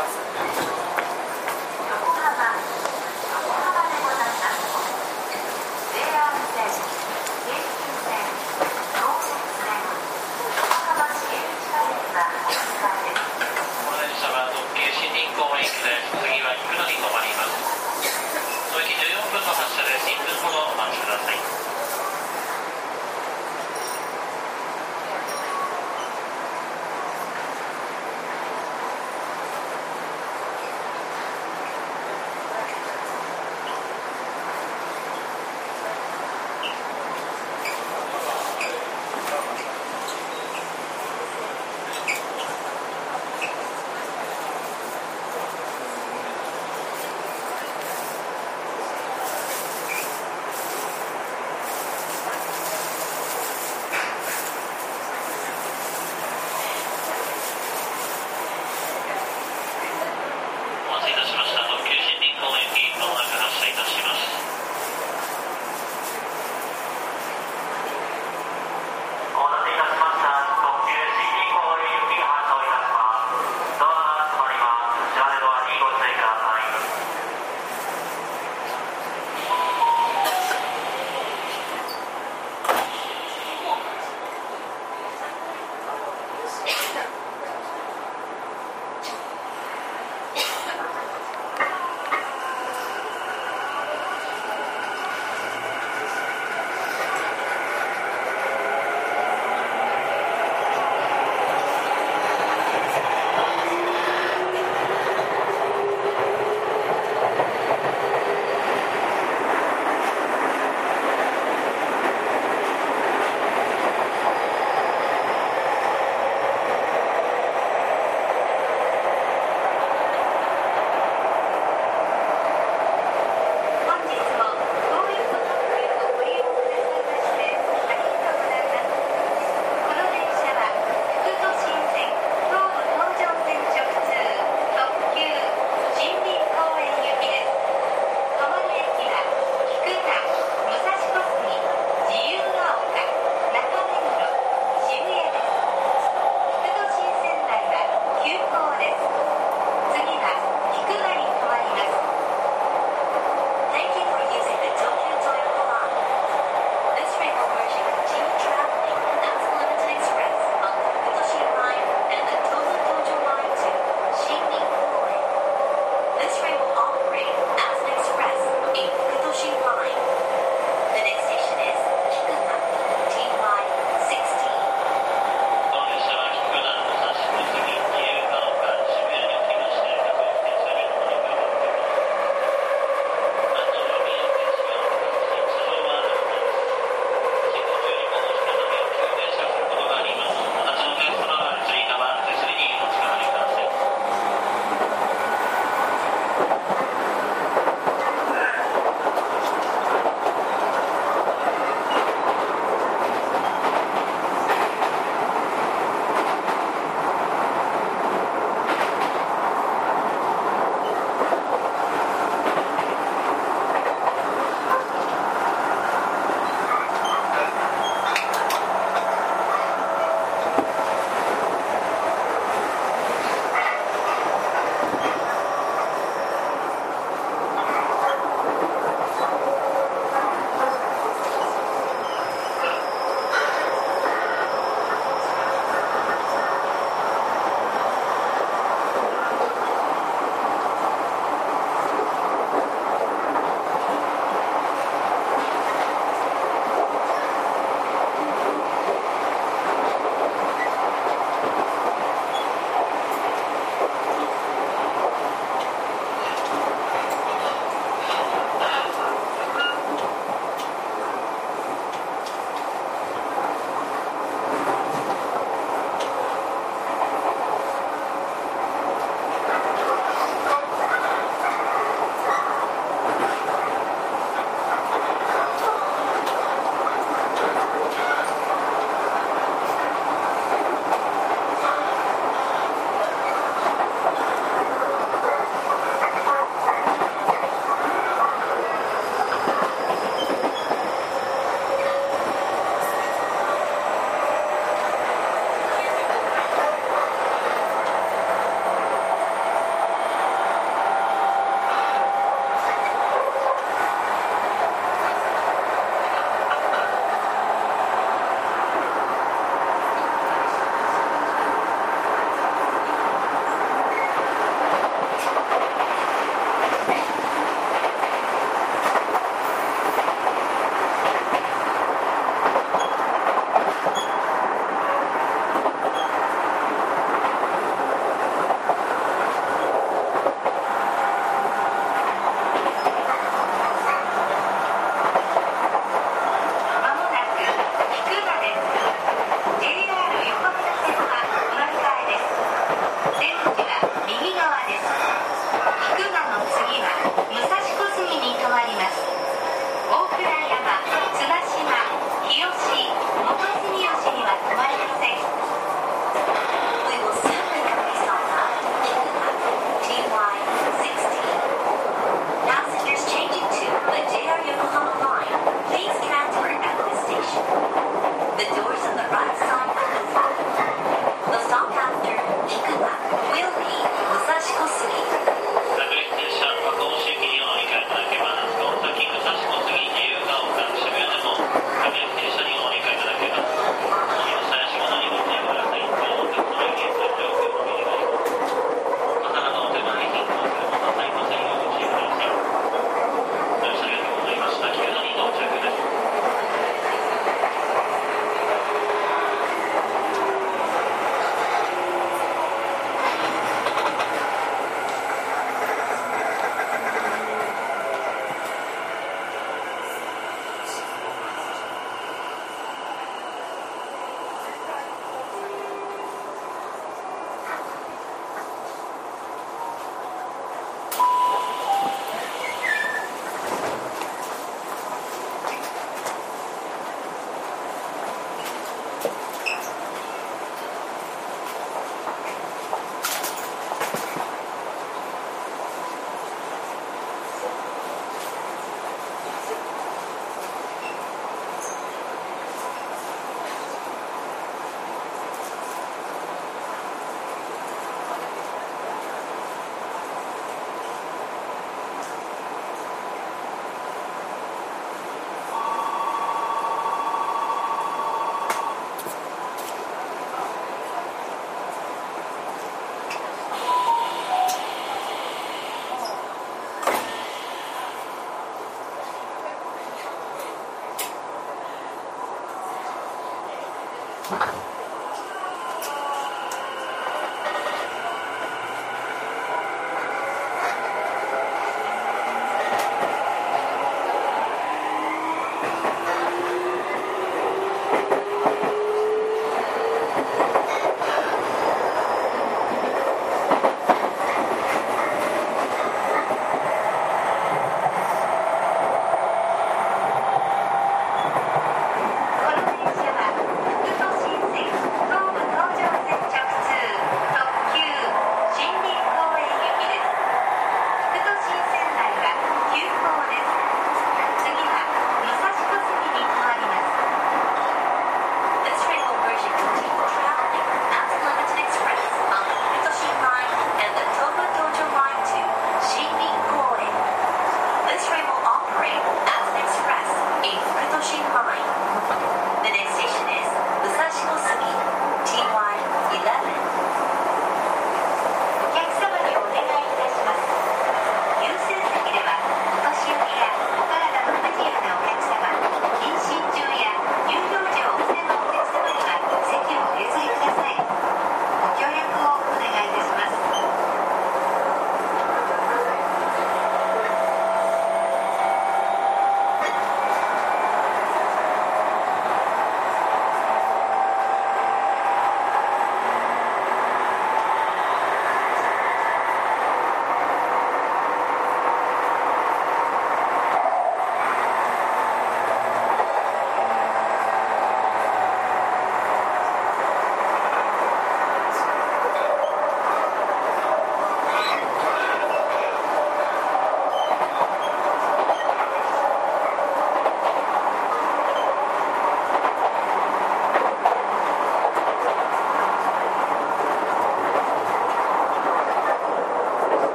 pasa.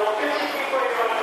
聞こえた。